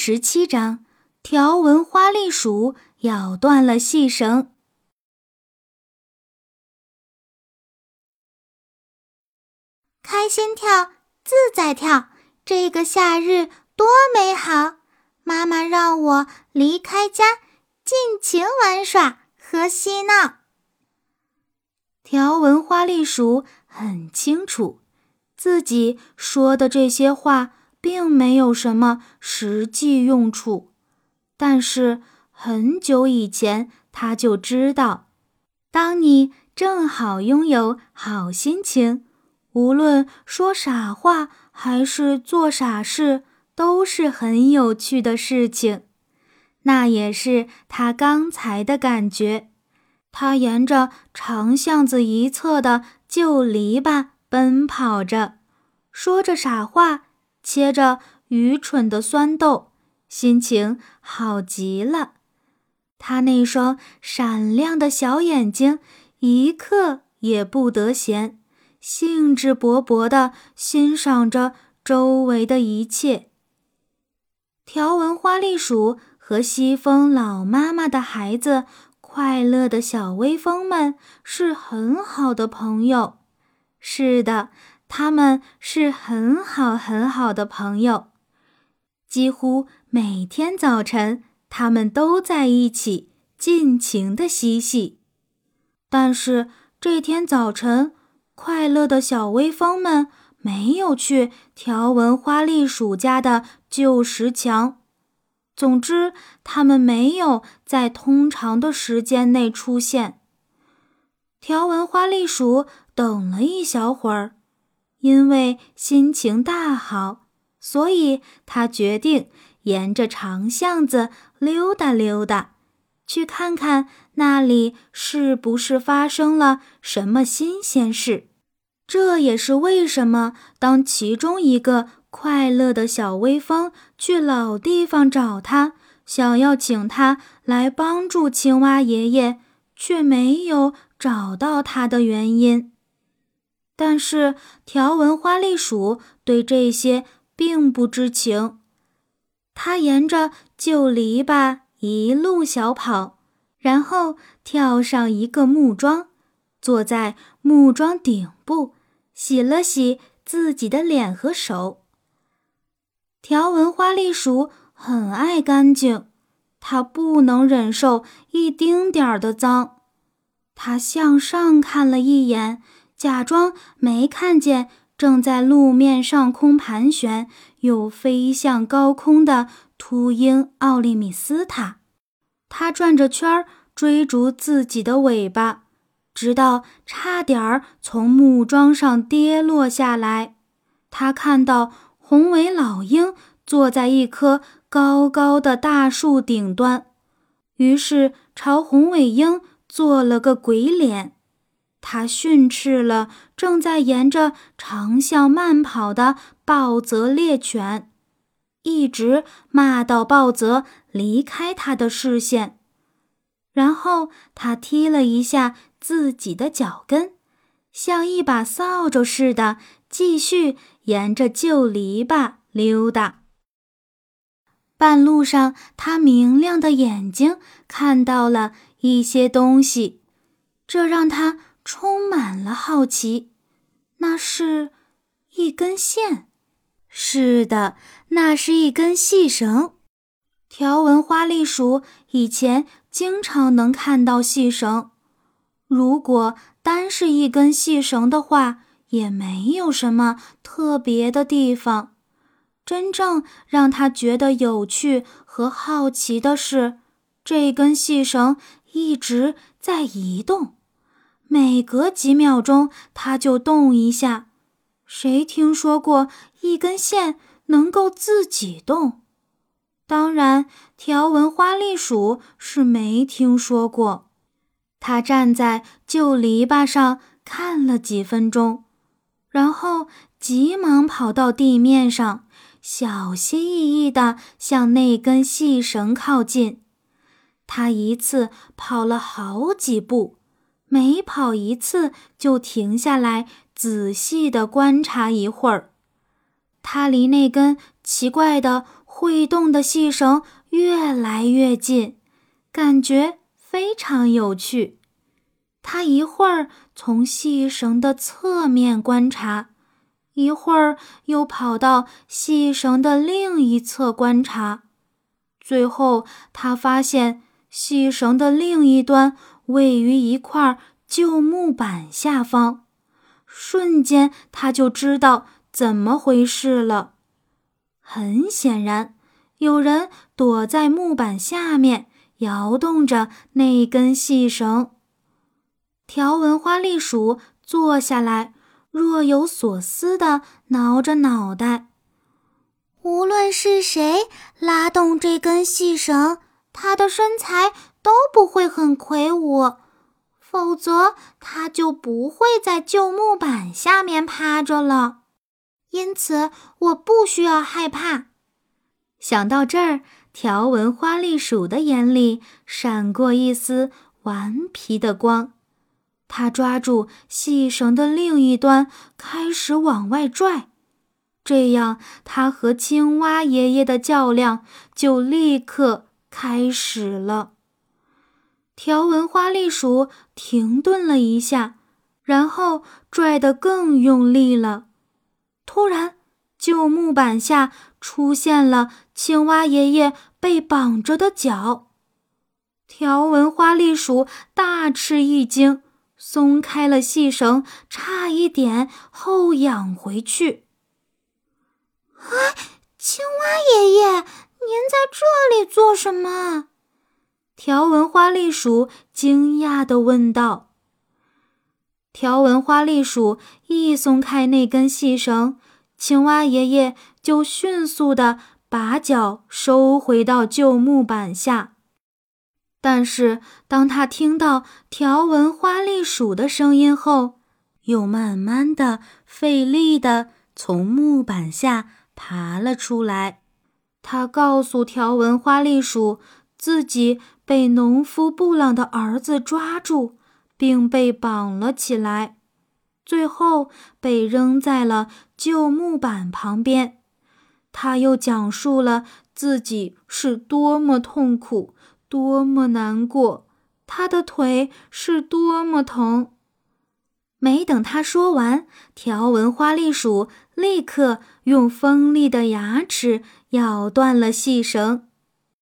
十七章：条纹花栗鼠咬断了细绳。开心跳，自在跳，这个夏日多美好！妈妈让我离开家，尽情玩耍和嬉闹。条纹花栗鼠很清楚，自己说的这些话。并没有什么实际用处，但是很久以前他就知道，当你正好拥有好心情，无论说傻话还是做傻事，都是很有趣的事情。那也是他刚才的感觉。他沿着长巷子一侧的旧篱笆奔跑着，说着傻话。切着愚蠢的酸豆，心情好极了。他那双闪亮的小眼睛一刻也不得闲，兴致勃勃地欣赏着周围的一切。条纹花栗鼠和西风老妈妈的孩子，快乐的小微风们是很好的朋友。是的。他们是很好很好的朋友，几乎每天早晨，他们都在一起尽情的嬉戏。但是这天早晨，快乐的小微风们没有去条纹花栗鼠家的旧石墙。总之，他们没有在通常的时间内出现。条纹花栗鼠等了一小会儿。因为心情大好，所以他决定沿着长巷子溜达溜达，去看看那里是不是发生了什么新鲜事。这也是为什么当其中一个快乐的小微风去老地方找他，想要请他来帮助青蛙爷爷，却没有找到他的原因。但是条纹花栗鼠对这些并不知情，它沿着旧篱笆一路小跑，然后跳上一个木桩，坐在木桩顶部，洗了洗自己的脸和手。条纹花栗鼠很爱干净，它不能忍受一丁点儿的脏。它向上看了一眼。假装没看见正在路面上空盘旋又飞向高空的秃鹰奥利米斯塔，它转着圈儿追逐自己的尾巴，直到差点儿从木桩上跌落下来。他看到红尾老鹰坐在一棵高高的大树顶端，于是朝红尾鹰做了个鬼脸。他训斥了正在沿着长巷慢跑的暴泽猎犬，一直骂到暴泽离开他的视线。然后他踢了一下自己的脚跟，像一把扫帚似的，继续沿着旧篱笆溜达。半路上，他明亮的眼睛看到了一些东西，这让他。充满了好奇，那是一根线。是的，那是一根细绳。条纹花栗鼠以前经常能看到细绳。如果单是一根细绳的话，也没有什么特别的地方。真正让他觉得有趣和好奇的是，这根细绳一直在移动。每隔几秒钟，它就动一下。谁听说过一根线能够自己动？当然，条纹花栗鼠是没听说过。它站在旧篱笆上看了几分钟，然后急忙跑到地面上，小心翼翼地向那根细绳靠近。它一次跑了好几步。每跑一次，就停下来仔细地观察一会儿。他离那根奇怪的会动的细绳越来越近，感觉非常有趣。他一会儿从细绳的侧面观察，一会儿又跑到细绳的另一侧观察。最后，他发现细绳的另一端位于一块旧木板下方，瞬间他就知道怎么回事了。很显然，有人躲在木板下面摇动着那根细绳。条纹花栗鼠坐下来，若有所思地挠着脑袋。无论是谁拉动这根细绳，他的身材都不会很魁梧，否则他就不会在旧木板下面趴着了。因此，我不需要害怕。想到这儿，条纹花栗鼠的眼里闪过一丝顽皮的光，它抓住细绳的另一端，开始往外拽。这样，他和青蛙爷爷的较量就立刻开始了。条纹花栗鼠停顿了一下，然后拽得更用力了。突然，旧木板下出现了青蛙爷爷被绑着的脚。条纹花栗鼠大吃一惊，松开了细绳，差一点后仰回去。啊，青蛙爷爷，您在这里做什么？条纹花栗鼠惊讶地问道。条纹花栗鼠一松开那根细绳，青蛙爷爷就迅速地把脚收回到旧木板下。但是，当他听到条纹花栗鼠的声音后，又慢慢的、费力地从木板下。爬了出来，他告诉条纹花栗鼠，自己被农夫布朗的儿子抓住，并被绑了起来，最后被扔在了旧木板旁边。他又讲述了自己是多么痛苦，多么难过，他的腿是多么疼。没等他说完，条纹花栗鼠立刻用锋利的牙齿咬断了细绳。